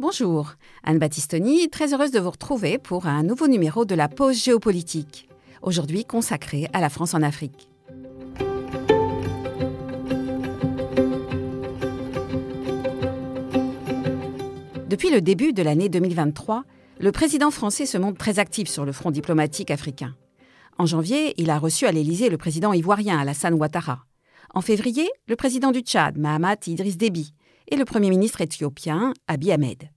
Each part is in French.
Bonjour, Anne Battistoni, très heureuse de vous retrouver pour un nouveau numéro de la pause géopolitique, aujourd'hui consacré à la France en Afrique. Depuis le début de l'année 2023, le président français se montre très actif sur le front diplomatique africain. En janvier, il a reçu à l'Élysée le président ivoirien Alassane Ouattara. En février, le président du Tchad, Mahamat Idriss Déby, et le Premier ministre éthiopien, Abiy Ahmed.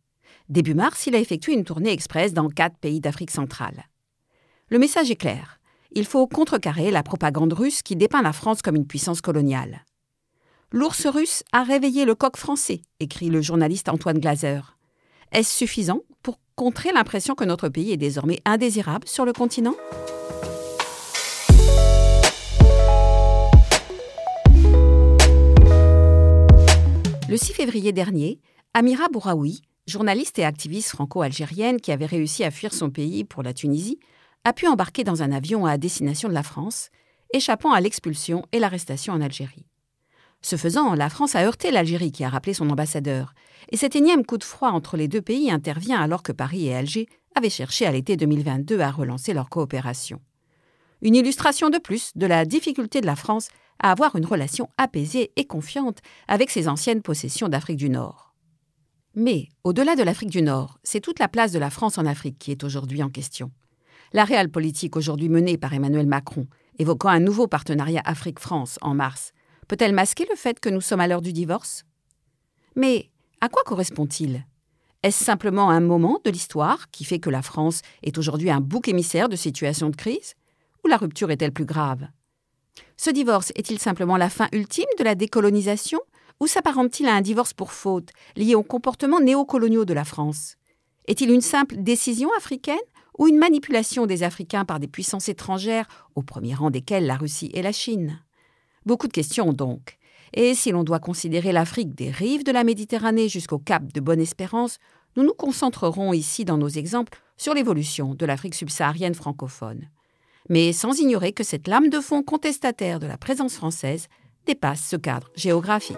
Début mars, il a effectué une tournée express dans quatre pays d'Afrique centrale. Le message est clair. Il faut contrecarrer la propagande russe qui dépeint la France comme une puissance coloniale. L'ours russe a réveillé le coq français, écrit le journaliste Antoine Glaser. Est-ce suffisant pour contrer l'impression que notre pays est désormais indésirable sur le continent? Le 6 février dernier, Amira Bouraoui, journaliste et activiste franco-algérienne qui avait réussi à fuir son pays pour la Tunisie, a pu embarquer dans un avion à destination de la France, échappant à l'expulsion et l'arrestation en Algérie. Ce faisant, la France a heurté l'Algérie qui a rappelé son ambassadeur, et cet énième coup de froid entre les deux pays intervient alors que Paris et Alger avaient cherché à l'été 2022 à relancer leur coopération. Une illustration de plus de la difficulté de la France à avoir une relation apaisée et confiante avec ses anciennes possessions d'Afrique du Nord. Mais, au-delà de l'Afrique du Nord, c'est toute la place de la France en Afrique qui est aujourd'hui en question. La réelle politique aujourd'hui menée par Emmanuel Macron, évoquant un nouveau partenariat Afrique-France en mars, peut-elle masquer le fait que nous sommes à l'heure du divorce? Mais à quoi correspond-il? Est-ce simplement un moment de l'histoire qui fait que la France est aujourd'hui un bouc émissaire de situations de crise? Ou la rupture est-elle plus grave? Ce divorce est-il simplement la fin ultime de la décolonisation ou s'apparente-t-il à un divorce pour faute lié aux comportements néocoloniaux de la France? Est-il une simple décision africaine ou une manipulation des Africains par des puissances étrangères, au premier rang desquelles la Russie et la Chine? Beaucoup de questions donc. Et si l'on doit considérer l'Afrique des rives de la Méditerranée jusqu'au cap de Bonne-Espérance, nous nous concentrerons ici dans nos exemples sur l'évolution de l'Afrique subsaharienne francophone mais sans ignorer que cette lame de fond contestataire de la présence française dépasse ce cadre géographique.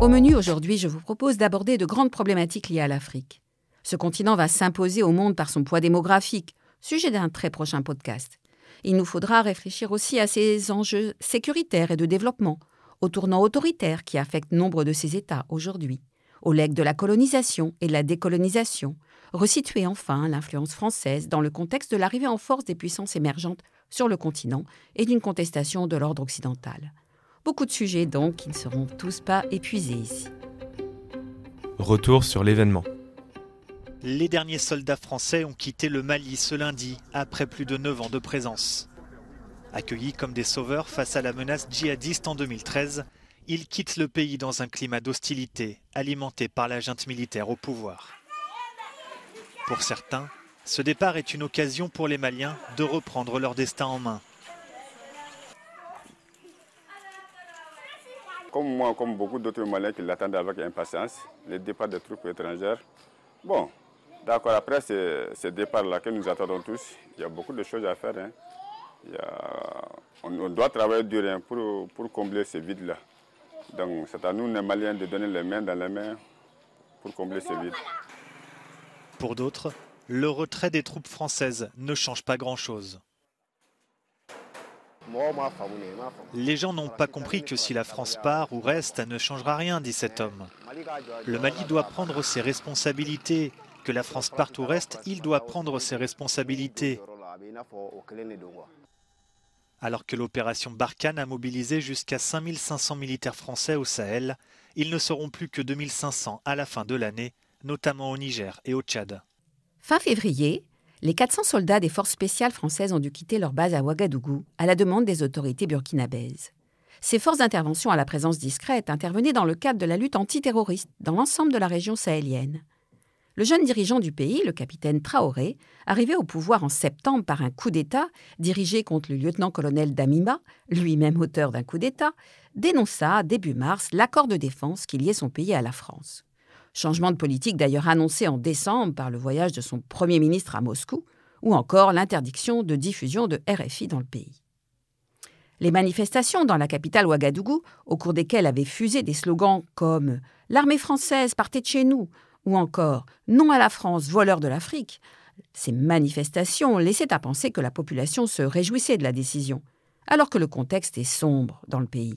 Au menu aujourd'hui, je vous propose d'aborder de grandes problématiques liées à l'Afrique. Ce continent va s'imposer au monde par son poids démographique, sujet d'un très prochain podcast. Il nous faudra réfléchir aussi à ses enjeux sécuritaires et de développement, au tournant autoritaire qui affecte nombre de ces États aujourd'hui, au legs de la colonisation et de la décolonisation, resituer enfin l'influence française dans le contexte de l'arrivée en force des puissances émergentes sur le continent et d'une contestation de l'ordre occidental. Beaucoup de sujets donc qui ne seront tous pas épuisés ici. Retour sur l'événement. Les derniers soldats français ont quitté le Mali ce lundi, après plus de 9 ans de présence. Accueillis comme des sauveurs face à la menace djihadiste en 2013, ils quittent le pays dans un climat d'hostilité alimenté par la junte militaire au pouvoir. Pour certains, ce départ est une occasion pour les Maliens de reprendre leur destin en main. Comme moi, comme beaucoup d'autres Maliens qui l'attendent avec impatience, le départ des troupes étrangères. Bon, d'accord, après ce, départ-là que nous attendons tous, il y a beaucoup de choses à faire. Hein on, doit travailler dur hein, pour, pour combler ce vide-là. Donc c'est à nous, les Maliens, de donner les mains dans les mains pour combler ce vide. Pour d'autres, le retrait des troupes françaises ne change pas grand-chose. Les gens n'ont pas compris que si la France part ou reste, ça ne changera rien, dit cet homme. Le Mali doit prendre ses responsabilités. Que la France parte ou reste, il doit prendre ses responsabilités alors que l'opération Barkhane a mobilisé jusqu'à 5500 militaires français au Sahel, ils ne seront plus que 2500 à la fin de l'année, notamment au Niger et au Tchad. Fin février, les 400 soldats des forces spéciales françaises ont dû quitter leur base à Ouagadougou à la demande des autorités burkinabèses. Ces forces d'intervention à la présence discrète intervenaient dans le cadre de la lutte antiterroriste dans l'ensemble de la région sahélienne. Le jeune dirigeant du pays, le capitaine Traoré, arrivé au pouvoir en septembre par un coup d'État dirigé contre le lieutenant-colonel Damima, lui-même auteur d'un coup d'État, dénonça début mars l'accord de défense qui liait son pays à la France. Changement de politique d'ailleurs annoncé en décembre par le voyage de son Premier ministre à Moscou, ou encore l'interdiction de diffusion de RFI dans le pays. Les manifestations dans la capitale Ouagadougou, au cours desquelles avaient fusé des slogans comme L'armée française partait de chez nous ou encore Non à la France, voleur de l'Afrique, ces manifestations laissaient à penser que la population se réjouissait de la décision, alors que le contexte est sombre dans le pays.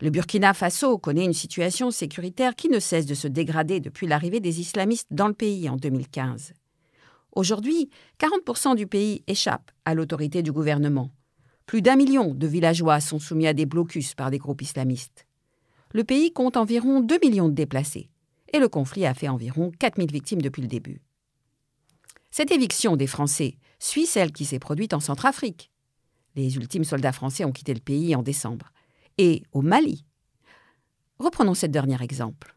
Le Burkina Faso connaît une situation sécuritaire qui ne cesse de se dégrader depuis l'arrivée des islamistes dans le pays en 2015. Aujourd'hui, 40% du pays échappe à l'autorité du gouvernement. Plus d'un million de villageois sont soumis à des blocus par des groupes islamistes. Le pays compte environ 2 millions de déplacés, et le conflit a fait environ 4000 victimes depuis le début. Cette éviction des Français suit celle qui s'est produite en Centrafrique. Les ultimes soldats français ont quitté le pays en décembre. Et au Mali. Reprenons ce dernier exemple.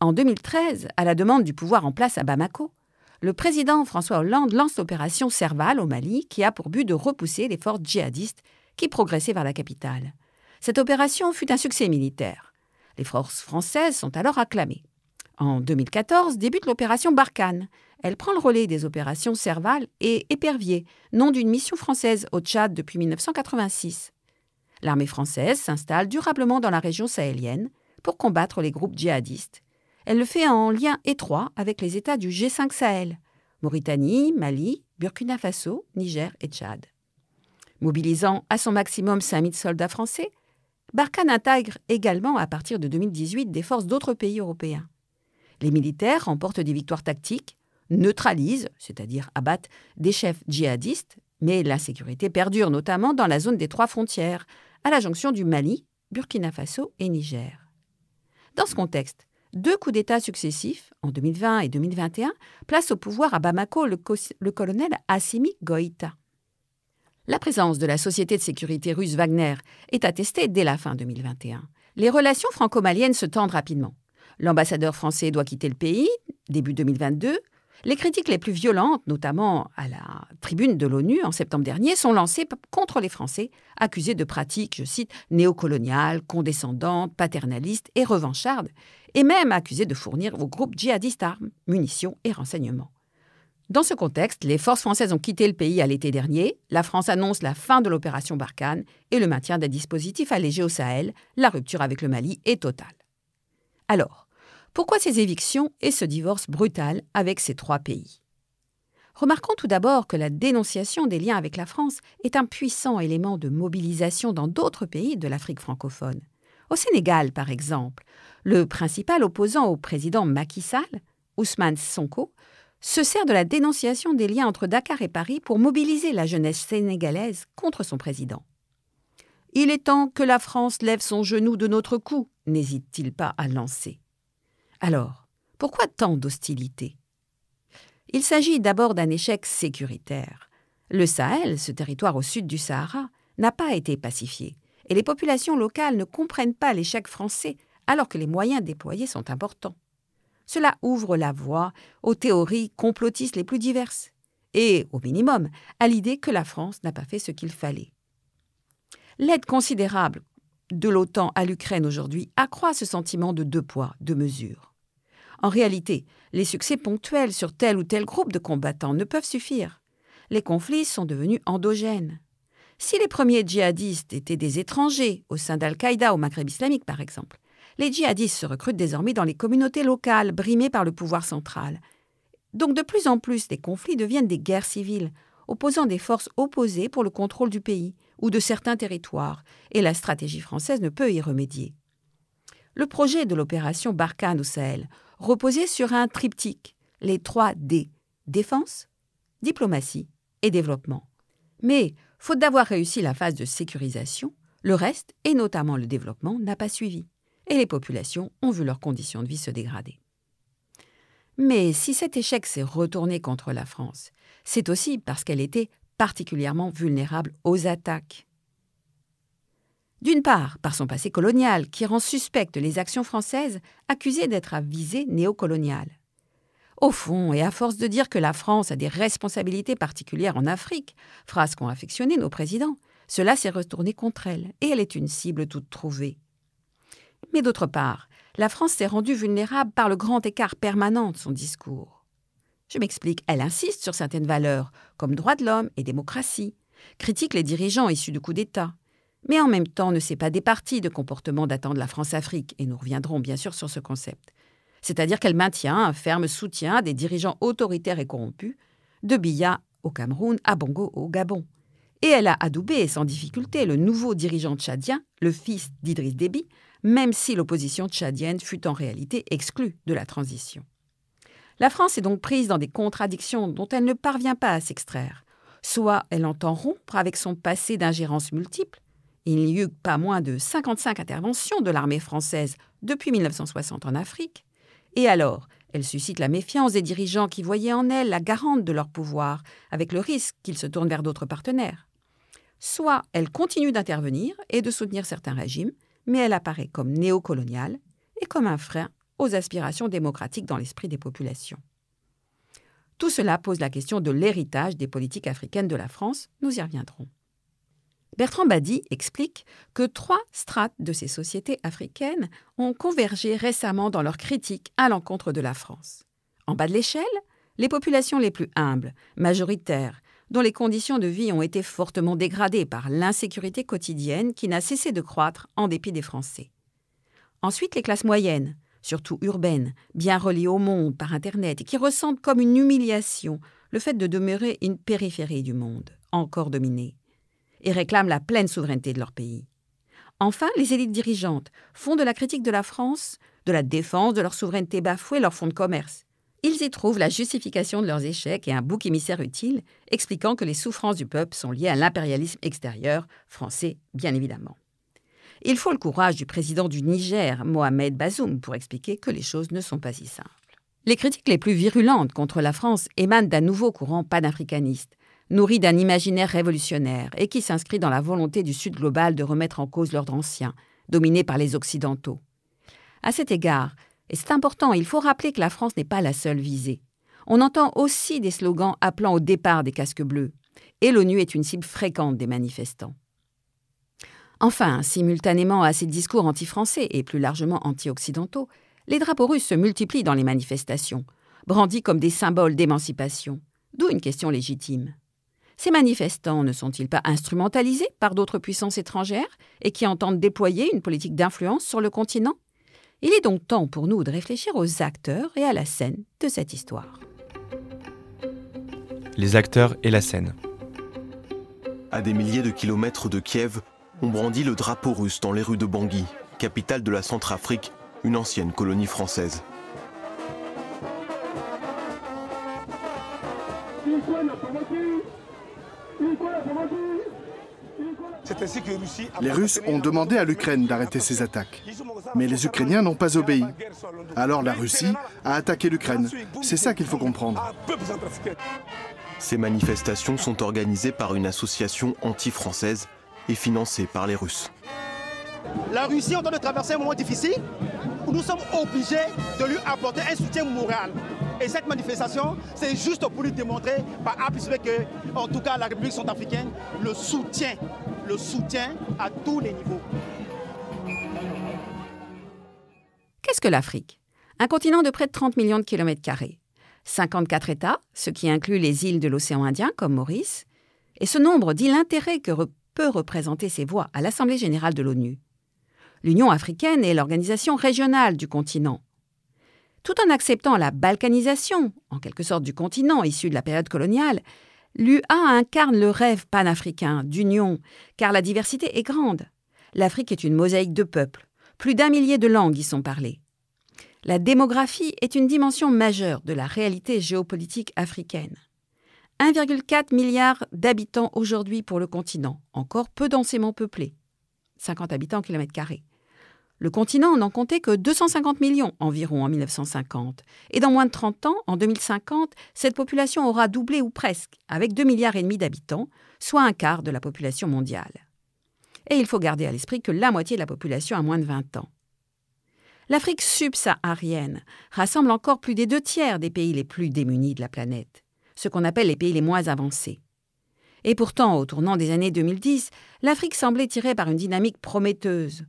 En 2013, à la demande du pouvoir en place à Bamako, le président François Hollande lance l'opération Serval au Mali qui a pour but de repousser les forces djihadistes qui progressaient vers la capitale. Cette opération fut un succès militaire. Les forces françaises sont alors acclamées. En 2014 débute l'opération Barkhane. Elle prend le relais des opérations Serval et Épervier, nom d'une mission française au Tchad depuis 1986. L'armée française s'installe durablement dans la région sahélienne pour combattre les groupes djihadistes elle le fait en lien étroit avec les États du G5 Sahel Mauritanie, Mali, Burkina Faso, Niger et Tchad. Mobilisant à son maximum 5000 soldats français, Barkhane intègre également à partir de 2018 des forces d'autres pays européens. Les militaires remportent des victoires tactiques, neutralisent, c'est-à-dire abattent, des chefs djihadistes, mais l'insécurité perdure notamment dans la zone des trois frontières, à la jonction du Mali, Burkina Faso et Niger. Dans ce contexte, deux coups d'État successifs, en 2020 et 2021, placent au pouvoir à Bamako le, colonel Assimi Goïta. La présence de la société de sécurité russe Wagner est attestée dès la fin 2021. Les relations franco-maliennes se tendent rapidement. L'ambassadeur français doit quitter le pays, début 2022, les critiques les plus violentes, notamment à la tribune de l'ONU en septembre dernier, sont lancées contre les Français, accusés de pratiques, je cite, néocoloniales, condescendantes, paternalistes et revanchardes, et même accusés de fournir aux groupes djihadistes armes, munitions et renseignements. Dans ce contexte, les forces françaises ont quitté le pays à l'été dernier, la France annonce la fin de l'opération Barkhane et le maintien des dispositifs allégés au Sahel, la rupture avec le Mali est totale. Alors, pourquoi ces évictions et ce divorce brutal avec ces trois pays? Remarquons tout d'abord que la dénonciation des liens avec la France est un puissant élément de mobilisation dans d'autres pays de l'Afrique francophone. Au Sénégal, par exemple, le principal opposant au président Macky Sall, Ousmane Sonko, se sert de la dénonciation des liens entre Dakar et Paris pour mobiliser la jeunesse sénégalaise contre son président. Il est temps que la France lève son genou de notre cou, n'hésite-t-il pas à lancer. Alors, pourquoi tant d'hostilité? Il s'agit d'abord d'un échec sécuritaire. Le Sahel, ce territoire au sud du Sahara, n'a pas été pacifié, et les populations locales ne comprennent pas l'échec français alors que les moyens déployés sont importants. Cela ouvre la voie aux théories complotistes les plus diverses, et, au minimum, à l'idée que la France n'a pas fait ce qu'il fallait. L'aide considérable de l'OTAN à l'Ukraine aujourd'hui accroît ce sentiment de deux poids, deux mesures. En réalité, les succès ponctuels sur tel ou tel groupe de combattants ne peuvent suffire. Les conflits sont devenus endogènes. Si les premiers djihadistes étaient des étrangers au sein d'Al-Qaïda au Maghreb islamique, par exemple, les djihadistes se recrutent désormais dans les communautés locales brimées par le pouvoir central. Donc de plus en plus, les conflits deviennent des guerres civiles, opposant des forces opposées pour le contrôle du pays ou de certains territoires, et la stratégie française ne peut y remédier. Le projet de l'opération Barkhane au Sahel reposait sur un triptyque, les trois D défense, diplomatie et développement. Mais, faute d'avoir réussi la phase de sécurisation, le reste, et notamment le développement, n'a pas suivi, et les populations ont vu leurs conditions de vie se dégrader. Mais si cet échec s'est retourné contre la France, c'est aussi parce qu'elle était particulièrement vulnérable aux attaques. D'une part, par son passé colonial, qui rend suspectes les actions françaises accusées d'être à visée néocoloniale. Au fond, et à force de dire que la France a des responsabilités particulières en Afrique, phrase qu'ont affectionné nos présidents, cela s'est retourné contre elle, et elle est une cible toute trouvée. Mais d'autre part, la France s'est rendue vulnérable par le grand écart permanent de son discours. Je m'explique, elle insiste sur certaines valeurs, comme droits de l'homme et démocratie, critique les dirigeants issus de coups d'État, mais en même temps ne s'est pas départie de comportements datant de la France-Afrique, et nous reviendrons bien sûr sur ce concept. C'est-à-dire qu'elle maintient un ferme soutien des dirigeants autoritaires et corrompus, de Biya au Cameroun à Bongo au Gabon. Et elle a adoubé sans difficulté le nouveau dirigeant tchadien, le fils d'Idriss Déby, même si l'opposition tchadienne fut en réalité exclue de la transition. La France est donc prise dans des contradictions dont elle ne parvient pas à s'extraire. Soit elle entend rompre avec son passé d'ingérence multiple, il n'y eut pas moins de 55 interventions de l'armée française depuis 1960 en Afrique, et alors elle suscite la méfiance des dirigeants qui voyaient en elle la garante de leur pouvoir, avec le risque qu'ils se tournent vers d'autres partenaires. Soit elle continue d'intervenir et de soutenir certains régimes, mais elle apparaît comme néocoloniale et comme un frein aux aspirations démocratiques dans l'esprit des populations. Tout cela pose la question de l'héritage des politiques africaines de la France, nous y reviendrons. Bertrand Badi explique que trois strates de ces sociétés africaines ont convergé récemment dans leur critique à l'encontre de la France. En bas de l'échelle, les populations les plus humbles, majoritaires, dont les conditions de vie ont été fortement dégradées par l'insécurité quotidienne qui n'a cessé de croître en dépit des Français. Ensuite, les classes moyennes, surtout urbaines, bien reliées au monde par Internet et qui ressentent comme une humiliation le fait de demeurer une périphérie du monde, encore dominée, et réclament la pleine souveraineté de leur pays. Enfin, les élites dirigeantes font de la critique de la France, de la défense de leur souveraineté bafouée leur fonds de commerce, ils y trouvent la justification de leurs échecs et un bouc émissaire utile, expliquant que les souffrances du peuple sont liées à l'impérialisme extérieur, français bien évidemment. Il faut le courage du président du Niger, Mohamed Bazoum, pour expliquer que les choses ne sont pas si simples. Les critiques les plus virulentes contre la France émanent d'un nouveau courant panafricaniste, nourri d'un imaginaire révolutionnaire et qui s'inscrit dans la volonté du Sud global de remettre en cause l'ordre ancien, dominé par les Occidentaux. À cet égard, et c'est important, il faut rappeler que la France n'est pas la seule visée. On entend aussi des slogans appelant au départ des casques bleus, et l'ONU est une cible fréquente des manifestants. Enfin, simultanément à ces discours anti-français et plus largement anti-occidentaux, les drapeaux russes se multiplient dans les manifestations, brandis comme des symboles d'émancipation, d'où une question légitime. Ces manifestants ne sont-ils pas instrumentalisés par d'autres puissances étrangères et qui entendent déployer une politique d'influence sur le continent? Il est donc temps pour nous de réfléchir aux acteurs et à la scène de cette histoire. Les acteurs et la scène. À des milliers de kilomètres de Kiev, on brandit le drapeau russe dans les rues de Bangui, capitale de la Centrafrique, une ancienne colonie française. Les Russes ont demandé à l'Ukraine d'arrêter ses attaques. Mais les Ukrainiens n'ont pas obéi. Alors la Russie a attaqué l'Ukraine. C'est ça qu'il faut comprendre. Ces manifestations sont organisées par une association anti-française et financée par les Russes. La Russie est en train de traverser un moment difficile où nous sommes obligés de lui apporter un soutien moral. Et cette manifestation, c'est juste pour lui démontrer par A que, en tout cas, la République centrafricaine le soutient, le soutient à tous les niveaux. Qu'est-ce que l'Afrique? Un continent de près de 30 millions de kilomètres carrés. 54 États, ce qui inclut les îles de l'océan Indien comme Maurice, et ce nombre dit l'intérêt que peut représenter ces voix à l'Assemblée générale de l'ONU. L'Union africaine est l'organisation régionale du continent. Tout en acceptant la balkanisation, en quelque sorte du continent issu de la période coloniale, l'UA incarne le rêve panafricain d'union, car la diversité est grande. L'Afrique est une mosaïque de peuples, plus d'un millier de langues y sont parlées. La démographie est une dimension majeure de la réalité géopolitique africaine. 1,4 milliard d'habitants aujourd'hui pour le continent, encore peu densément peuplé. 50 habitants kilomètre. Le continent n'en comptait que 250 millions environ en 1950. Et dans moins de 30 ans, en 2050, cette population aura doublé ou presque, avec 2 milliards d'habitants, soit un quart de la population mondiale et il faut garder à l'esprit que la moitié de la population a moins de 20 ans. L'Afrique subsaharienne rassemble encore plus des deux tiers des pays les plus démunis de la planète, ce qu'on appelle les pays les moins avancés. Et pourtant, au tournant des années 2010, l'Afrique semblait tirée par une dynamique prometteuse.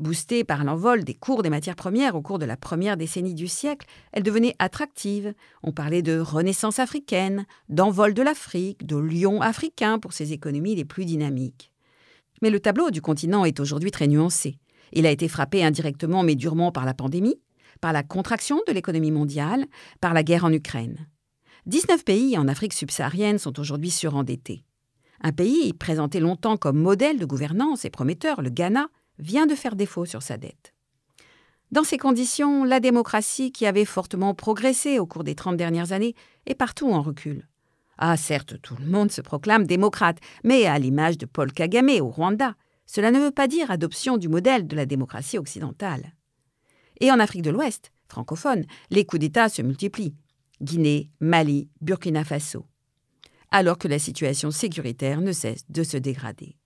Boostée par l'envol des cours des matières premières au cours de la première décennie du siècle, elle devenait attractive. On parlait de renaissance africaine, d'envol de l'Afrique, de lion africain pour ses économies les plus dynamiques. Mais le tableau du continent est aujourd'hui très nuancé. Il a été frappé indirectement mais durement par la pandémie, par la contraction de l'économie mondiale, par la guerre en Ukraine. 19 pays en Afrique subsaharienne sont aujourd'hui surendettés. Un pays présenté longtemps comme modèle de gouvernance et prometteur, le Ghana, vient de faire défaut sur sa dette. Dans ces conditions, la démocratie, qui avait fortement progressé au cours des 30 dernières années, est partout en recul. Ah, certes, tout le monde se proclame démocrate, mais à l'image de Paul Kagame au Rwanda, cela ne veut pas dire adoption du modèle de la démocratie occidentale. Et en Afrique de l'Ouest, francophone, les coups d'État se multiplient. Guinée, Mali, Burkina Faso. Alors que la situation sécuritaire ne cesse de se dégrader.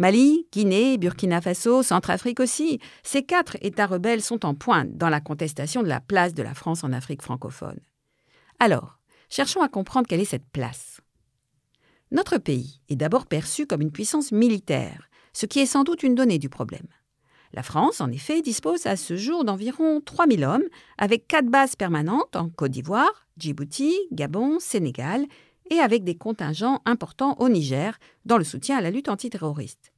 Mali, Guinée, Burkina Faso, Centrafrique aussi, ces quatre États rebelles sont en pointe dans la contestation de la place de la France en Afrique francophone. Alors, cherchons à comprendre quelle est cette place. Notre pays est d'abord perçu comme une puissance militaire, ce qui est sans doute une donnée du problème. La France, en effet, dispose à ce jour d'environ 3000 hommes, avec quatre bases permanentes en Côte d'Ivoire, Djibouti, Gabon, Sénégal, et avec des contingents importants au Niger, dans le soutien à la lutte antiterroriste.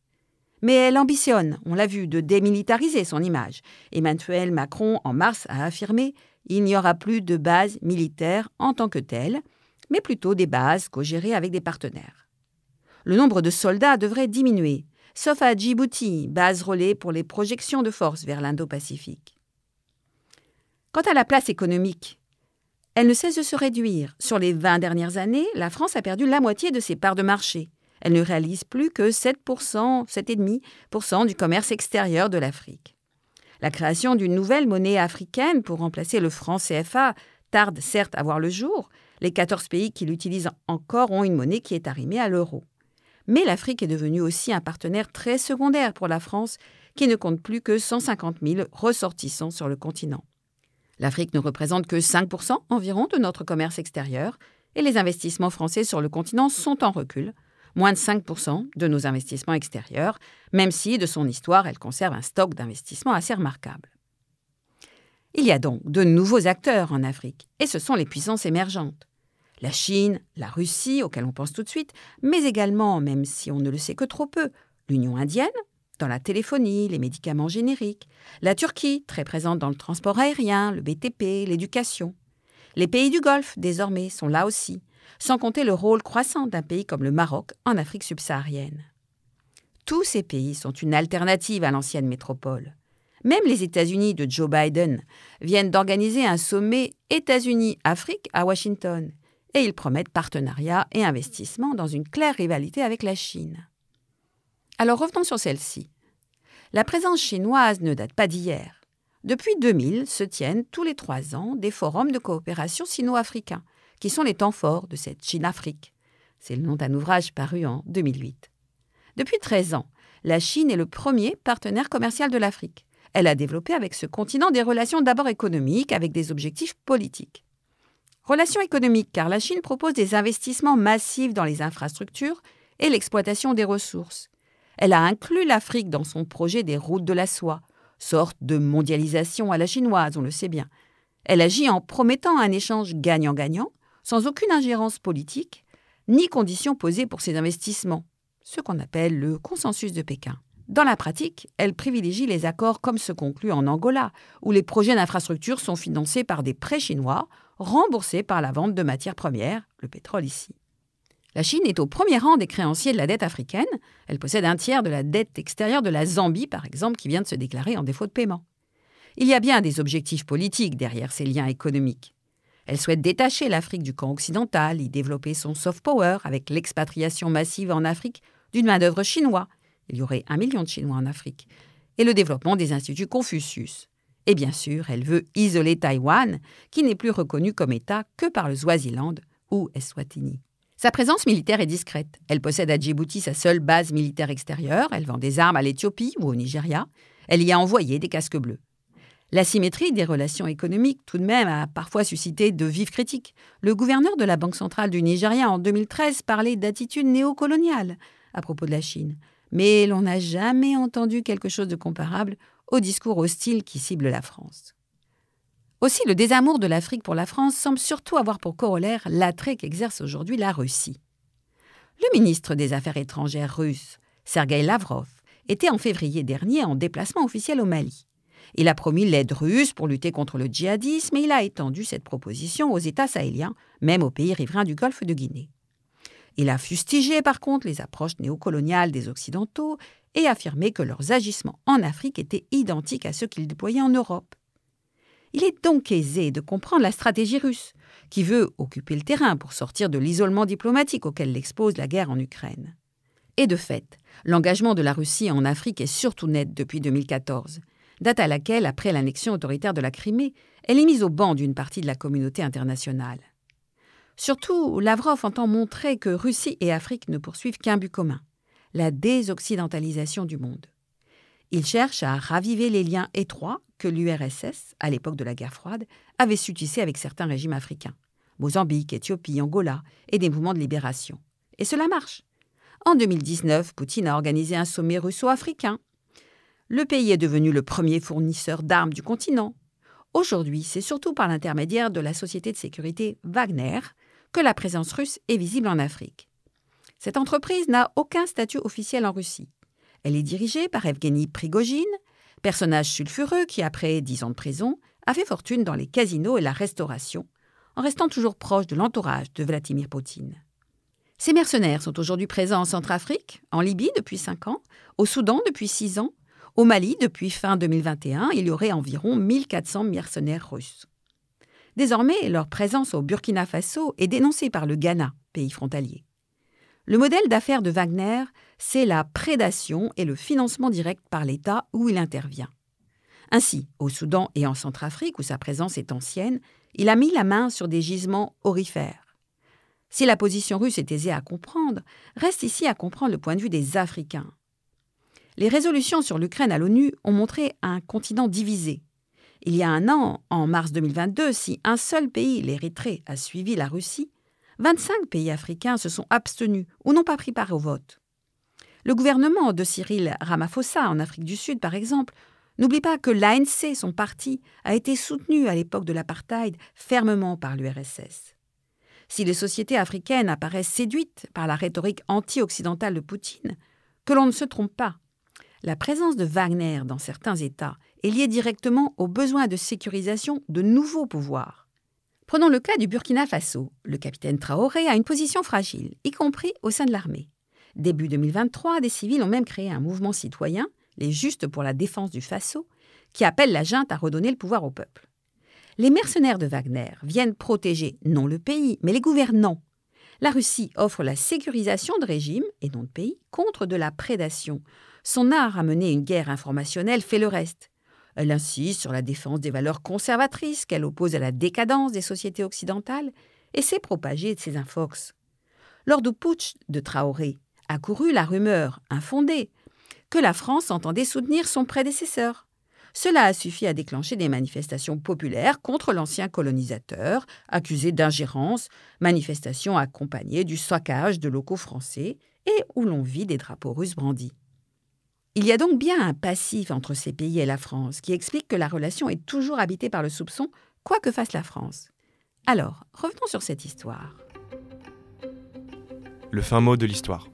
Mais elle ambitionne, on l'a vu, de démilitariser son image. Emmanuel Macron, en mars, a affirmé il n'y aura plus de bases militaires en tant que telles, mais plutôt des bases co-gérées avec des partenaires. Le nombre de soldats devrait diminuer, sauf à Djibouti, base relais pour les projections de force vers l'Indo-Pacifique. Quant à la place économique, elle ne cesse de se réduire. Sur les 20 dernières années, la France a perdu la moitié de ses parts de marché. Elle ne réalise plus que 7%, 7,5% du commerce extérieur de l'Afrique. La création d'une nouvelle monnaie africaine pour remplacer le franc CFA tarde certes à voir le jour. Les 14 pays qui l'utilisent encore ont une monnaie qui est arrimée à l'euro. Mais l'Afrique est devenue aussi un partenaire très secondaire pour la France, qui ne compte plus que 150 000 ressortissants sur le continent. L'Afrique ne représente que 5 environ de notre commerce extérieur, et les investissements français sur le continent sont en recul, moins de 5% de nos investissements extérieurs, même si, de son histoire, elle conserve un stock d'investissements assez remarquable. Il y a donc de nouveaux acteurs en Afrique, et ce sont les puissances émergentes la Chine, la Russie, auxquelles on pense tout de suite, mais également, même si on ne le sait que trop peu, l'Union indienne, dans la téléphonie, les médicaments génériques, la Turquie, très présente dans le transport aérien, le BTP, l'éducation. Les pays du Golfe, désormais, sont là aussi, sans compter le rôle croissant d'un pays comme le Maroc en Afrique subsaharienne. Tous ces pays sont une alternative à l'ancienne métropole. Même les États-Unis de Joe Biden viennent d'organiser un sommet États-Unis-Afrique à Washington et ils promettent partenariat et investissement dans une claire rivalité avec la Chine. Alors revenons sur celle-ci. La présence chinoise ne date pas d'hier. Depuis 2000 se tiennent tous les trois ans des forums de coopération sino-africains, qui sont les temps forts de cette Chine-Afrique. C'est le nom d'un ouvrage paru en 2008. Depuis 13 ans, la Chine est le premier partenaire commercial de l'Afrique. Elle a développé avec ce continent des relations d'abord économiques avec des objectifs politiques. Relations économiques, car la Chine propose des investissements massifs dans les infrastructures et l'exploitation des ressources. Elle a inclus l'Afrique dans son projet des routes de la soie, sorte de mondialisation à la chinoise, on le sait bien. Elle agit en promettant un échange gagnant-gagnant, sans aucune ingérence politique, ni conditions posées pour ces investissements, ce qu'on appelle le consensus de Pékin. Dans la pratique, elle privilégie les accords comme ceux conclus en Angola, où les projets d'infrastructure sont financés par des prêts chinois remboursés par la vente de matières premières, le pétrole ici. La Chine est au premier rang des créanciers de la dette africaine. Elle possède un tiers de la dette extérieure de la Zambie, par exemple, qui vient de se déclarer en défaut de paiement. Il y a bien des objectifs politiques derrière ces liens économiques. Elle souhaite détacher l'Afrique du camp occidental, y développer son soft power avec l'expatriation massive en Afrique d'une main-d'œuvre chinoise. Il y aurait un million de Chinois en Afrique. Et le développement des instituts Confucius. Et bien sûr, elle veut isoler Taïwan, qui n'est plus reconnu comme État que par le Swaziland ou Eswatini. Sa présence militaire est discrète. Elle possède à Djibouti sa seule base militaire extérieure, elle vend des armes à l'Éthiopie ou au Nigeria, elle y a envoyé des casques bleus. L'asymétrie des relations économiques, tout de même, a parfois suscité de vives critiques. Le gouverneur de la Banque centrale du Nigeria en 2013 parlait d'attitude néocoloniale à propos de la Chine. Mais l'on n'a jamais entendu quelque chose de comparable au discours hostile qui cible la France. Aussi, le désamour de l'Afrique pour la France semble surtout avoir pour corollaire l'attrait qu'exerce aujourd'hui la Russie. Le ministre des Affaires étrangères russe, Sergei Lavrov, était en février dernier en déplacement officiel au Mali. Il a promis l'aide russe pour lutter contre le djihadisme et il a étendu cette proposition aux États sahéliens, même aux pays riverains du golfe de Guinée. Il a fustigé par contre les approches néocoloniales des Occidentaux et affirmé que leurs agissements en Afrique étaient identiques à ceux qu'ils déployaient en Europe. Il est donc aisé de comprendre la stratégie russe, qui veut occuper le terrain pour sortir de l'isolement diplomatique auquel l'expose la guerre en Ukraine. Et de fait, l'engagement de la Russie en Afrique est surtout net depuis 2014, date à laquelle, après l'annexion autoritaire de la Crimée, elle est mise au banc d'une partie de la communauté internationale. Surtout, Lavrov entend montrer que Russie et Afrique ne poursuivent qu'un but commun la désoccidentalisation du monde. Il cherche à raviver les liens étroits que l'URSS, à l'époque de la guerre froide, avait su tisser avec certains régimes africains, Mozambique, Éthiopie, Angola, et des mouvements de libération. Et cela marche. En 2019, Poutine a organisé un sommet russo-africain. Le pays est devenu le premier fournisseur d'armes du continent. Aujourd'hui, c'est surtout par l'intermédiaire de la société de sécurité Wagner que la présence russe est visible en Afrique. Cette entreprise n'a aucun statut officiel en Russie. Elle est dirigée par Evgeny Prigogine, personnage sulfureux qui, après dix ans de prison, a fait fortune dans les casinos et la restauration, en restant toujours proche de l'entourage de Vladimir Poutine. Ces mercenaires sont aujourd'hui présents en Centrafrique, en Libye depuis cinq ans, au Soudan depuis six ans, au Mali depuis fin 2021, il y aurait environ 1400 mercenaires russes. Désormais, leur présence au Burkina Faso est dénoncée par le Ghana, pays frontalier. Le modèle d'affaires de Wagner, c'est la prédation et le financement direct par l'État où il intervient. Ainsi, au Soudan et en Centrafrique, où sa présence est ancienne, il a mis la main sur des gisements orifères. Si la position russe est aisée à comprendre, reste ici à comprendre le point de vue des Africains. Les résolutions sur l'Ukraine à l'ONU ont montré un continent divisé. Il y a un an, en mars 2022, si un seul pays, l'Érythrée, a suivi la Russie, 25 pays africains se sont abstenus ou n'ont pas pris part au vote. Le gouvernement de Cyril Ramaphosa en Afrique du Sud, par exemple, n'oublie pas que l'ANC, son parti, a été soutenu à l'époque de l'apartheid fermement par l'URSS. Si les sociétés africaines apparaissent séduites par la rhétorique anti-occidentale de Poutine, que l'on ne se trompe pas. La présence de Wagner dans certains États est liée directement aux besoins de sécurisation de nouveaux pouvoirs. Prenons le cas du Burkina Faso. Le capitaine Traoré a une position fragile, y compris au sein de l'armée. Début 2023, des civils ont même créé un mouvement citoyen, les Justes pour la défense du Faso, qui appelle la junte à redonner le pouvoir au peuple. Les mercenaires de Wagner viennent protéger non le pays, mais les gouvernants. La Russie offre la sécurisation de régimes, et non de pays, contre de la prédation. Son art à mener une guerre informationnelle fait le reste. Elle insiste sur la défense des valeurs conservatrices qu'elle oppose à la décadence des sociétés occidentales et s'est propagée de ses infox. Lors du putsch de Traoré, a couru la rumeur, infondée, que la France entendait soutenir son prédécesseur. Cela a suffi à déclencher des manifestations populaires contre l'ancien colonisateur, accusé d'ingérence, manifestations accompagnées du saccage de locaux français et où l'on vit des drapeaux russes brandis. Il y a donc bien un passif entre ces pays et la France qui explique que la relation est toujours habitée par le soupçon, quoi que fasse la France. Alors, revenons sur cette histoire. Le fin mot de l'histoire.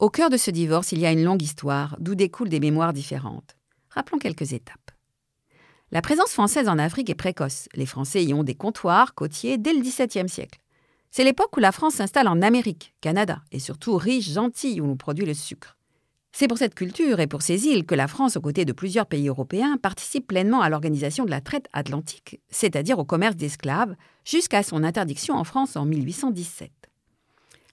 Au cœur de ce divorce, il y a une longue histoire, d'où découlent des mémoires différentes. Rappelons quelques étapes. La présence française en Afrique est précoce. Les Français y ont des comptoirs côtiers dès le XVIIe siècle. C'est l'époque où la France s'installe en Amérique, Canada, et surtout riche, gentille, où l'on produit le sucre. C'est pour cette culture et pour ces îles que la France, aux côtés de plusieurs pays européens, participe pleinement à l'organisation de la traite atlantique, c'est-à-dire au commerce d'esclaves, jusqu'à son interdiction en France en 1817.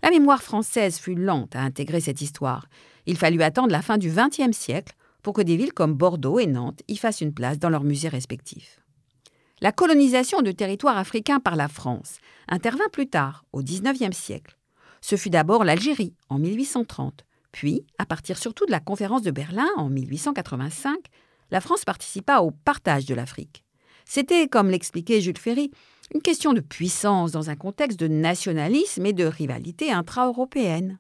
La mémoire française fut lente à intégrer cette histoire. Il fallut attendre la fin du XXe siècle pour que des villes comme Bordeaux et Nantes y fassent une place dans leurs musées respectifs. La colonisation de territoires africains par la France intervint plus tard, au XIXe siècle. Ce fut d'abord l'Algérie, en 1830, puis, à partir surtout de la conférence de Berlin, en 1885, la France participa au partage de l'Afrique. C'était, comme l'expliquait Jules Ferry, une question de puissance dans un contexte de nationalisme et de rivalité intra-européenne.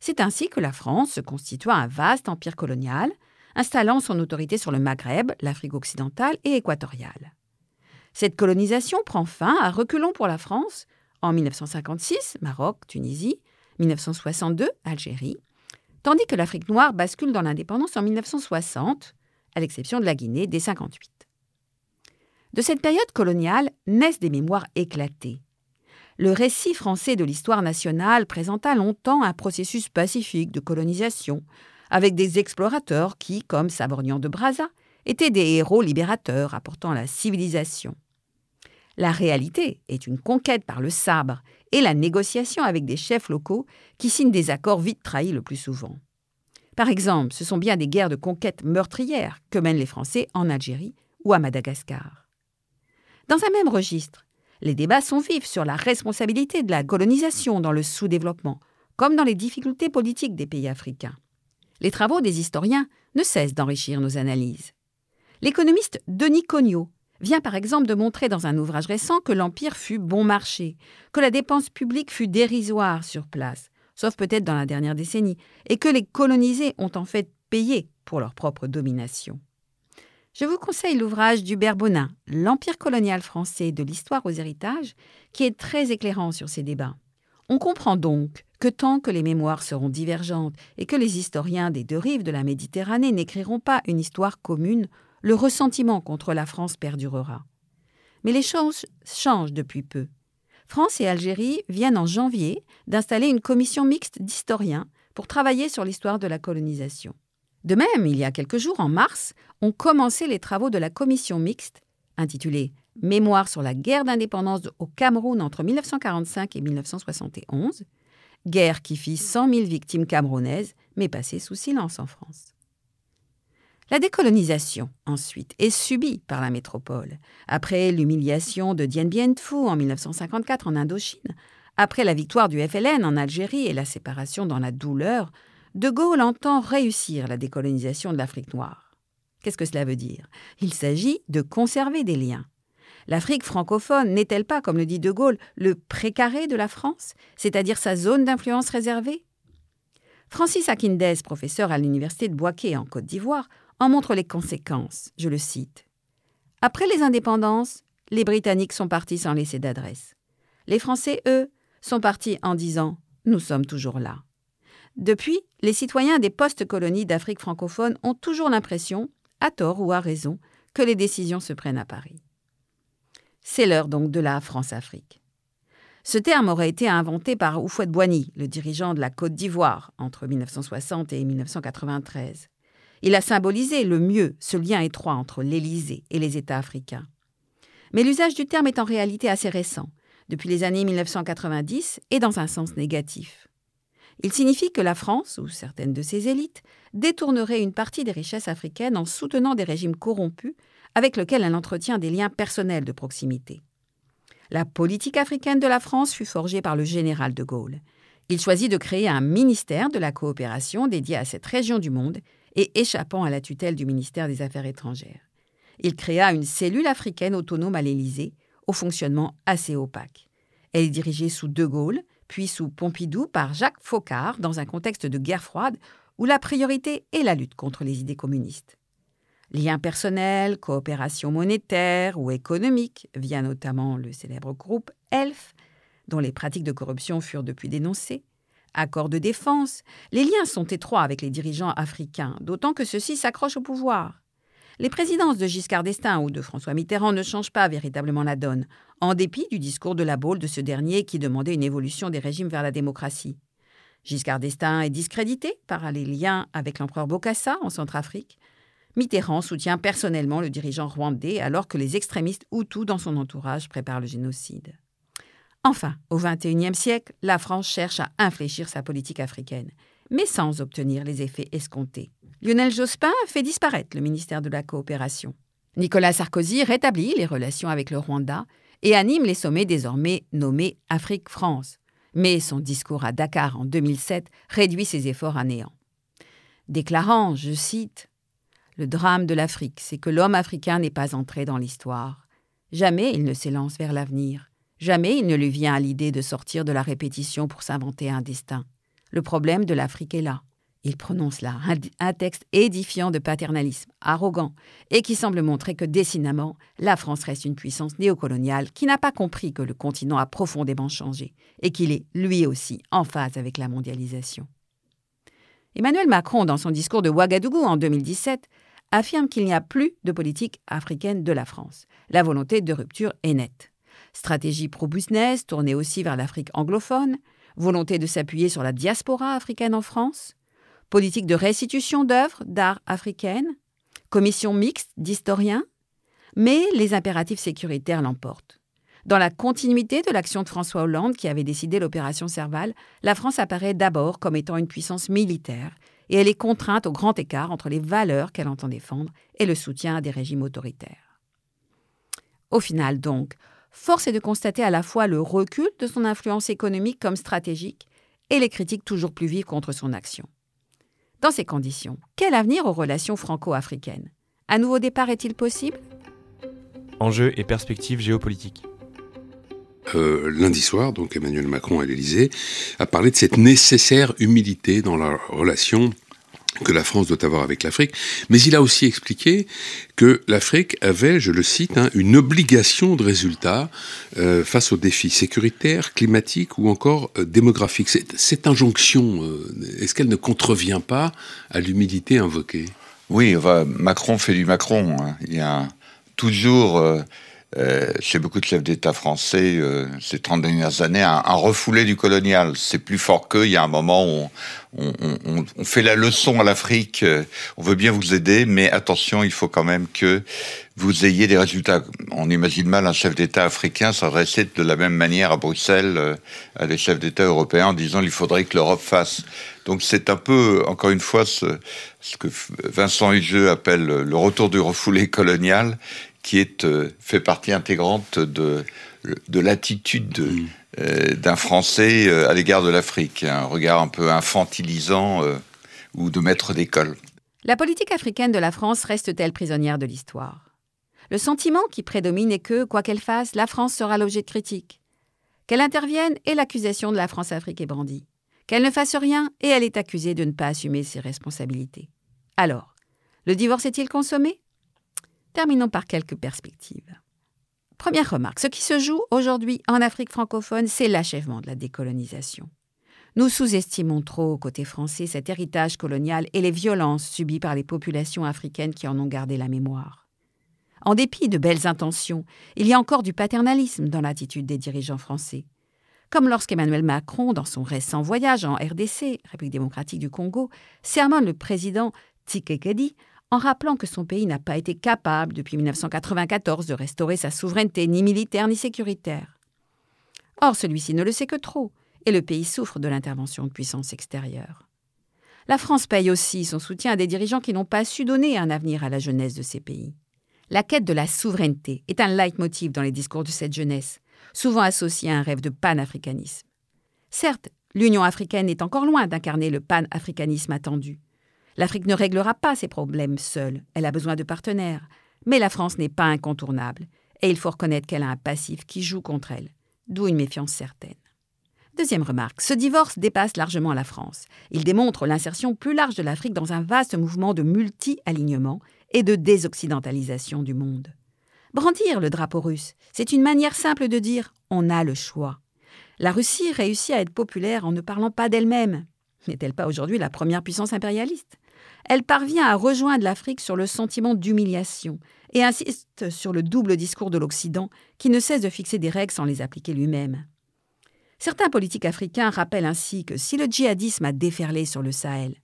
C'est ainsi que la France se constitua un vaste empire colonial, installant son autorité sur le Maghreb, l'Afrique occidentale et équatoriale. Cette colonisation prend fin à reculons pour la France en 1956, Maroc, Tunisie, 1962, Algérie, tandis que l'Afrique noire bascule dans l'indépendance en 1960, à l'exception de la Guinée dès 1958. De cette période coloniale naissent des mémoires éclatées. Le récit français de l'histoire nationale présenta longtemps un processus pacifique de colonisation, avec des explorateurs qui, comme Savorgnan de Brazza, étaient des héros libérateurs apportant la civilisation. La réalité est une conquête par le sabre et la négociation avec des chefs locaux qui signent des accords vite trahis le plus souvent. Par exemple, ce sont bien des guerres de conquête meurtrières que mènent les Français en Algérie ou à Madagascar. Dans un même registre, les débats sont vifs sur la responsabilité de la colonisation dans le sous-développement, comme dans les difficultés politiques des pays africains. Les travaux des historiens ne cessent d'enrichir nos analyses. L'économiste Denis Cognot vient par exemple de montrer dans un ouvrage récent que l'Empire fut bon marché, que la dépense publique fut dérisoire sur place, sauf peut-être dans la dernière décennie, et que les colonisés ont en fait payé pour leur propre domination. Je vous conseille l'ouvrage d'Hubert Bonin, L'Empire colonial français de l'histoire aux héritages, qui est très éclairant sur ces débats. On comprend donc que tant que les mémoires seront divergentes et que les historiens des deux rives de la Méditerranée n'écriront pas une histoire commune, le ressentiment contre la France perdurera. Mais les choses changent depuis peu. France et Algérie viennent en janvier d'installer une commission mixte d'historiens pour travailler sur l'histoire de la colonisation. De même, il y a quelques jours, en mars, ont commencé les travaux de la commission mixte, intitulée Mémoire sur la guerre d'indépendance au Cameroun entre 1945 et 1971, guerre qui fit 100 000 victimes camerounaises, mais passée sous silence en France. La décolonisation, ensuite, est subie par la métropole. Après l'humiliation de Dien Bien Phu en 1954 en Indochine, après la victoire du FLN en Algérie et la séparation dans la douleur, De Gaulle entend réussir la décolonisation de l'Afrique noire. Qu'est-ce que cela veut dire? Il s'agit de conserver des liens. L'Afrique francophone n'est-elle pas, comme le dit De Gaulle, le précaré de la France, c'est-à-dire sa zone d'influence réservée? Francis Akindès, professeur à l'université de Boaké en Côte d'Ivoire, en montre les conséquences. Je le cite. Après les indépendances, les Britanniques sont partis sans laisser d'adresse. Les Français, eux, sont partis en disant Nous sommes toujours là. Depuis, les citoyens des post-colonies d'Afrique francophone ont toujours l'impression à tort ou à raison, que les décisions se prennent à Paris. C'est l'heure donc de la France-Afrique. Ce terme aurait été inventé par Houphouët-Boigny, le dirigeant de la Côte d'Ivoire, entre 1960 et 1993. Il a symbolisé le mieux ce lien étroit entre l'Élysée et les États africains. Mais l'usage du terme est en réalité assez récent, depuis les années 1990 et dans un sens négatif. Il signifie que la France, ou certaines de ses élites, détournerait une partie des richesses africaines en soutenant des régimes corrompus avec lesquels elle entretient des liens personnels de proximité. La politique africaine de la France fut forgée par le général de Gaulle. Il choisit de créer un ministère de la coopération dédié à cette région du monde et échappant à la tutelle du ministère des Affaires étrangères. Il créa une cellule africaine autonome à l'Élysée, au fonctionnement assez opaque. Elle est dirigée sous De Gaulle, puis sous Pompidou par Jacques Faucard dans un contexte de guerre froide où la priorité est la lutte contre les idées communistes. Liens personnels, coopération monétaire ou économique, via notamment le célèbre groupe ELF, dont les pratiques de corruption furent depuis dénoncées, accords de défense, les liens sont étroits avec les dirigeants africains, d'autant que ceux-ci s'accrochent au pouvoir. Les présidences de Giscard d'Estaing ou de François Mitterrand ne changent pas véritablement la donne, en dépit du discours de la Baule de ce dernier qui demandait une évolution des régimes vers la démocratie. Giscard d'Estaing est discrédité par les liens avec l'empereur Bokassa en Centrafrique. Mitterrand soutient personnellement le dirigeant rwandais alors que les extrémistes Hutus dans son entourage préparent le génocide. Enfin, au XXIe siècle, la France cherche à infléchir sa politique africaine, mais sans obtenir les effets escomptés. Lionel Jospin fait disparaître le ministère de la Coopération. Nicolas Sarkozy rétablit les relations avec le Rwanda et anime les sommets désormais nommés Afrique-France. Mais son discours à Dakar en 2007 réduit ses efforts à néant. Déclarant, je cite, Le drame de l'Afrique, c'est que l'homme africain n'est pas entré dans l'histoire. Jamais il ne s'élance vers l'avenir. Jamais il ne lui vient à l'idée de sortir de la répétition pour s'inventer un destin. Le problème de l'Afrique est là. Il prononce là un, texte édifiant de paternalisme, arrogant, et qui semble montrer que décidément, la France reste une puissance néocoloniale qui n'a pas compris que le continent a profondément changé et qu'il est, lui aussi, en phase avec la mondialisation. Emmanuel Macron, dans son discours de Ouagadougou en 2017, affirme qu'il n'y a plus de politique africaine de la France. La volonté de rupture est nette. Stratégie pro-business tournée aussi vers l'Afrique anglophone, volonté de s'appuyer sur la diaspora africaine en France, politique de restitution d'œuvres d'art africaines, commission mixte d'historiens, mais les impératifs sécuritaires l'emportent. Dans la continuité de l'action de François Hollande qui avait décidé l'opération Serval, la France apparaît d'abord comme étant une puissance militaire et elle est contrainte au grand écart entre les valeurs qu'elle entend défendre et le soutien à des régimes autoritaires. Au final donc, force est de constater à la fois le recul de son influence économique comme stratégique et les critiques toujours plus vives contre son action. Dans ces conditions, quel avenir aux relations franco-africaines? Un nouveau départ est-il possible? Enjeux et perspectives géopolitiques. Euh, lundi soir, donc Emmanuel Macron à l'Élysée, a parlé de cette nécessaire humilité dans la relation que la France doit avoir avec l'Afrique, mais il a aussi expliqué que l'Afrique avait, je le cite, hein, une obligation de résultat euh, face aux défis sécuritaires, climatiques ou encore euh, démographiques. Cette, injonction, euh, est-ce qu'elle ne contrevient pas à l'humilité invoquée? Oui, Macron fait du Macron. Hein. Il y a toujours euh, chez beaucoup de chefs d'État français euh, ces 30 dernières années, un, refoulé du colonial. C'est plus fort qu'eux. Il y a un moment où on, on, on, fait la leçon à l'Afrique. Euh, on veut bien vous aider, mais attention, il faut quand même que vous ayez des résultats. On imagine mal un chef d'État africain s'adresser de la même manière à Bruxelles à des chefs d'État européens en disant qu'il faudrait que l'Europe fasse. Donc c'est un peu, encore une fois, ce, ce que Vincent Hugeux appelle le retour du refoulé colonial qui est, euh, fait partie intégrante de, de l'attitude mm. euh, d'un Français euh, à l'égard de l'Afrique, un regard un peu infantilisant ou de maître d'école. La politique africaine de la France reste-t-elle prisonnière de l'histoire? Le sentiment qui prédomine est que, quoi qu'elle fasse, la France sera l'objet de critiques. Qu'elle intervienne et l'accusation de la France-Afrique est brandie. Qu'elle ne fasse rien et elle est accusée de ne pas assumer ses responsabilités. Alors, le divorce est-il consommé? Terminons par quelques perspectives. Première remarque, ce qui se joue aujourd'hui en Afrique francophone, c'est l'achèvement de la décolonisation. Nous sous-estimons trop, côté français, cet héritage colonial et les violences subies par les populations africaines qui en ont gardé la mémoire. En dépit de belles intentions, il y a encore du paternalisme dans l'attitude des dirigeants français. Comme lorsqu'Emmanuel Macron, dans son récent voyage en RDC, République démocratique du Congo, sermonne le président Tshisekedi en rappelant que son pays n'a pas été capable depuis 1994 de restaurer sa souveraineté ni militaire ni sécuritaire. Or, celui-ci ne le sait que trop, et le pays souffre de l'intervention de puissances extérieures. La France paye aussi son soutien à des dirigeants qui n'ont pas su donner un avenir à la jeunesse de ces pays. La quête de la souveraineté est un leitmotiv dans les discours de cette jeunesse, souvent associé à un rêve de panafricanisme. Certes, l'Union africaine est encore loin d'incarner le panafricanisme attendu, L'Afrique ne réglera pas ses problèmes seule, elle a besoin de partenaires. Mais la France n'est pas incontournable, et il faut reconnaître qu'elle a un passif qui joue contre elle, d'où une méfiance certaine. Deuxième remarque, ce divorce dépasse largement la France. Il démontre l'insertion plus large de l'Afrique dans un vaste mouvement de multi-alignement et de désoccidentalisation du monde. Brandir le drapeau russe, c'est une manière simple de dire on a le choix. La Russie réussit à être populaire en ne parlant pas d'elle-même. N'est-elle pas aujourd'hui la première puissance impérialiste? Elle parvient à rejoindre l'Afrique sur le sentiment d'humiliation et insiste sur le double discours de l'Occident qui ne cesse de fixer des règles sans les appliquer lui-même. Certains politiques africains rappellent ainsi que si le djihadisme a déferlé sur le Sahel,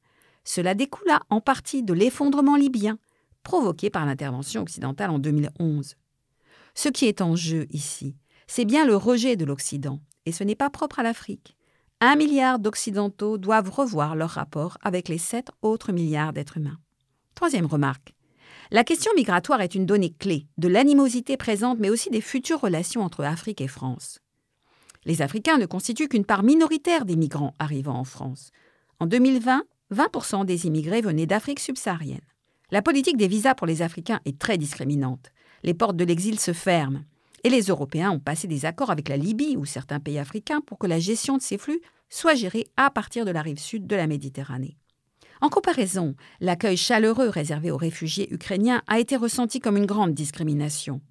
cela découla en partie de l'effondrement libyen provoqué par l'intervention occidentale en 2011. Ce qui est en jeu ici, c'est bien le rejet de l'Occident, et ce n'est pas propre à l'Afrique. Un milliard d'Occidentaux doivent revoir leur rapport avec les sept autres milliards d'êtres humains. Troisième remarque. La question migratoire est une donnée clé de l'animosité présente, mais aussi des futures relations entre Afrique et France. Les Africains ne constituent qu'une part minoritaire des migrants arrivant en France. En 2020, 20% des immigrés venaient d'Afrique subsaharienne. La politique des visas pour les Africains est très discriminante. Les portes de l'exil se ferment. Et les Européens ont passé des accords avec la Libye ou certains pays africains pour que la gestion de ces flux soit gérée à partir de la rive sud de la Méditerranée. En comparaison, l'accueil chaleureux réservé aux réfugiés ukrainiens a été ressenti comme une grande discrimination.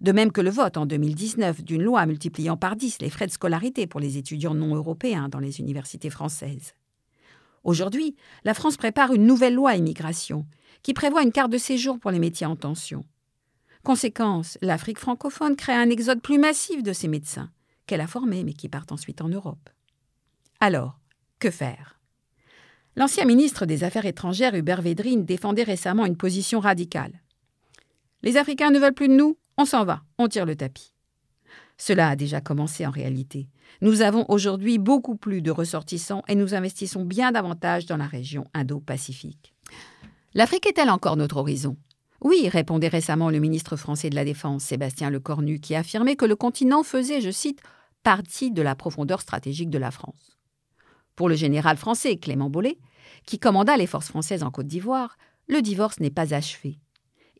De même que le vote en 2019 d'une loi multipliant par 10 les frais de scolarité pour les étudiants non européens dans les universités françaises. Aujourd'hui, la France prépare une nouvelle loi immigration qui prévoit une carte de séjour pour les métiers en tension. Conséquence, l'Afrique francophone crée un exode plus massif de ses médecins, qu'elle a formés mais qui partent ensuite en Europe. Alors, que faire? L'ancien ministre des Affaires étrangères Hubert Védrine défendait récemment une position radicale. Les Africains ne veulent plus de nous, on s'en va, on tire le tapis. Cela a déjà commencé en réalité. Nous avons aujourd'hui beaucoup plus de ressortissants et nous investissons bien davantage dans la région Indo-Pacifique. L'Afrique est-elle encore notre horizon? Oui, répondait récemment le ministre français de la Défense, Sébastien Lecornu, qui affirmait que le continent faisait, je cite, partie de la profondeur stratégique de la France. Pour le général français Clément Bollet, qui commanda les forces françaises en Côte d'Ivoire, le divorce n'est pas achevé.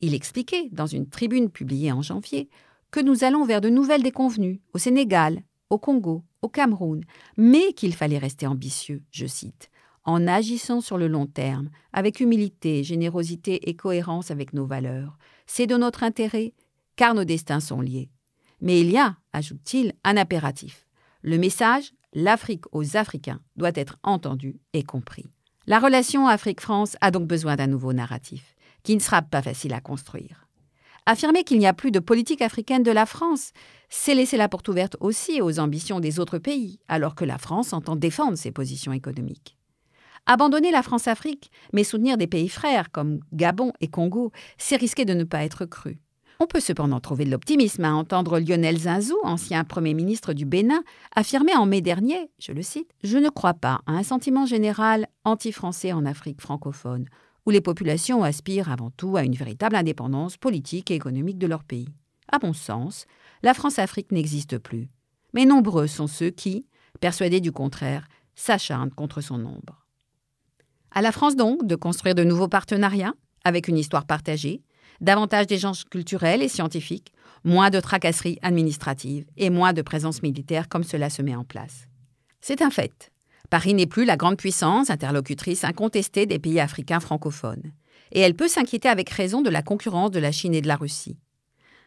Il expliquait, dans une tribune publiée en janvier, que nous allons vers de nouvelles déconvenues au Sénégal, au Congo, au Cameroun, mais qu'il fallait rester ambitieux, je cite, en agissant sur le long terme, avec humilité, générosité et cohérence avec nos valeurs. C'est de notre intérêt, car nos destins sont liés. Mais il y a, ajoute-t-il, un impératif. Le message, l'Afrique aux Africains, doit être entendu et compris. La relation Afrique-France a donc besoin d'un nouveau narratif, qui ne sera pas facile à construire. Affirmer qu'il n'y a plus de politique africaine de la France, c'est laisser la porte ouverte aussi aux ambitions des autres pays, alors que la France entend défendre ses positions économiques. Abandonner la France-Afrique, mais soutenir des pays frères comme Gabon et Congo, c'est risquer de ne pas être cru. On peut cependant trouver de l'optimisme à entendre Lionel Zinzou, ancien Premier ministre du Bénin, affirmer en mai dernier, je le cite, Je ne crois pas à un sentiment général anti-français en Afrique francophone, où les populations aspirent avant tout à une véritable indépendance politique et économique de leur pays. À mon sens, la France-Afrique n'existe plus. Mais nombreux sont ceux qui, persuadés du contraire, s'acharnent contre son ombre. À la France donc de construire de nouveaux partenariats avec une histoire partagée, davantage d'échanges culturels et scientifiques, moins de tracasseries administratives et moins de présence militaire comme cela se met en place. C'est un fait. Paris n'est plus la grande puissance interlocutrice incontestée des pays africains francophones, et elle peut s'inquiéter avec raison de la concurrence de la Chine et de la Russie.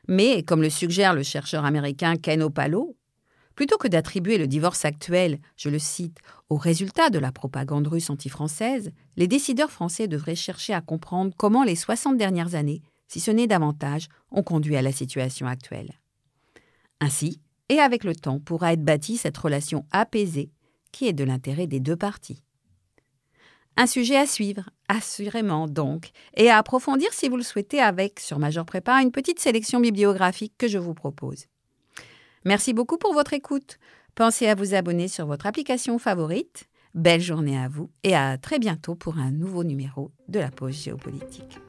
Mais, comme le suggère le chercheur américain Ken Opalo, Plutôt que d'attribuer le divorce actuel, je le cite, au résultat de la propagande russe anti-française, les décideurs français devraient chercher à comprendre comment les 60 dernières années, si ce n'est davantage, ont conduit à la situation actuelle. Ainsi, et avec le temps, pourra être bâtie cette relation apaisée qui est de l'intérêt des deux parties. Un sujet à suivre, assurément donc, et à approfondir si vous le souhaitez avec, sur Major Prépa, une petite sélection bibliographique que je vous propose. Merci beaucoup pour votre écoute. Pensez à vous abonner sur votre application favorite. Belle journée à vous et à très bientôt pour un nouveau numéro de la pause géopolitique.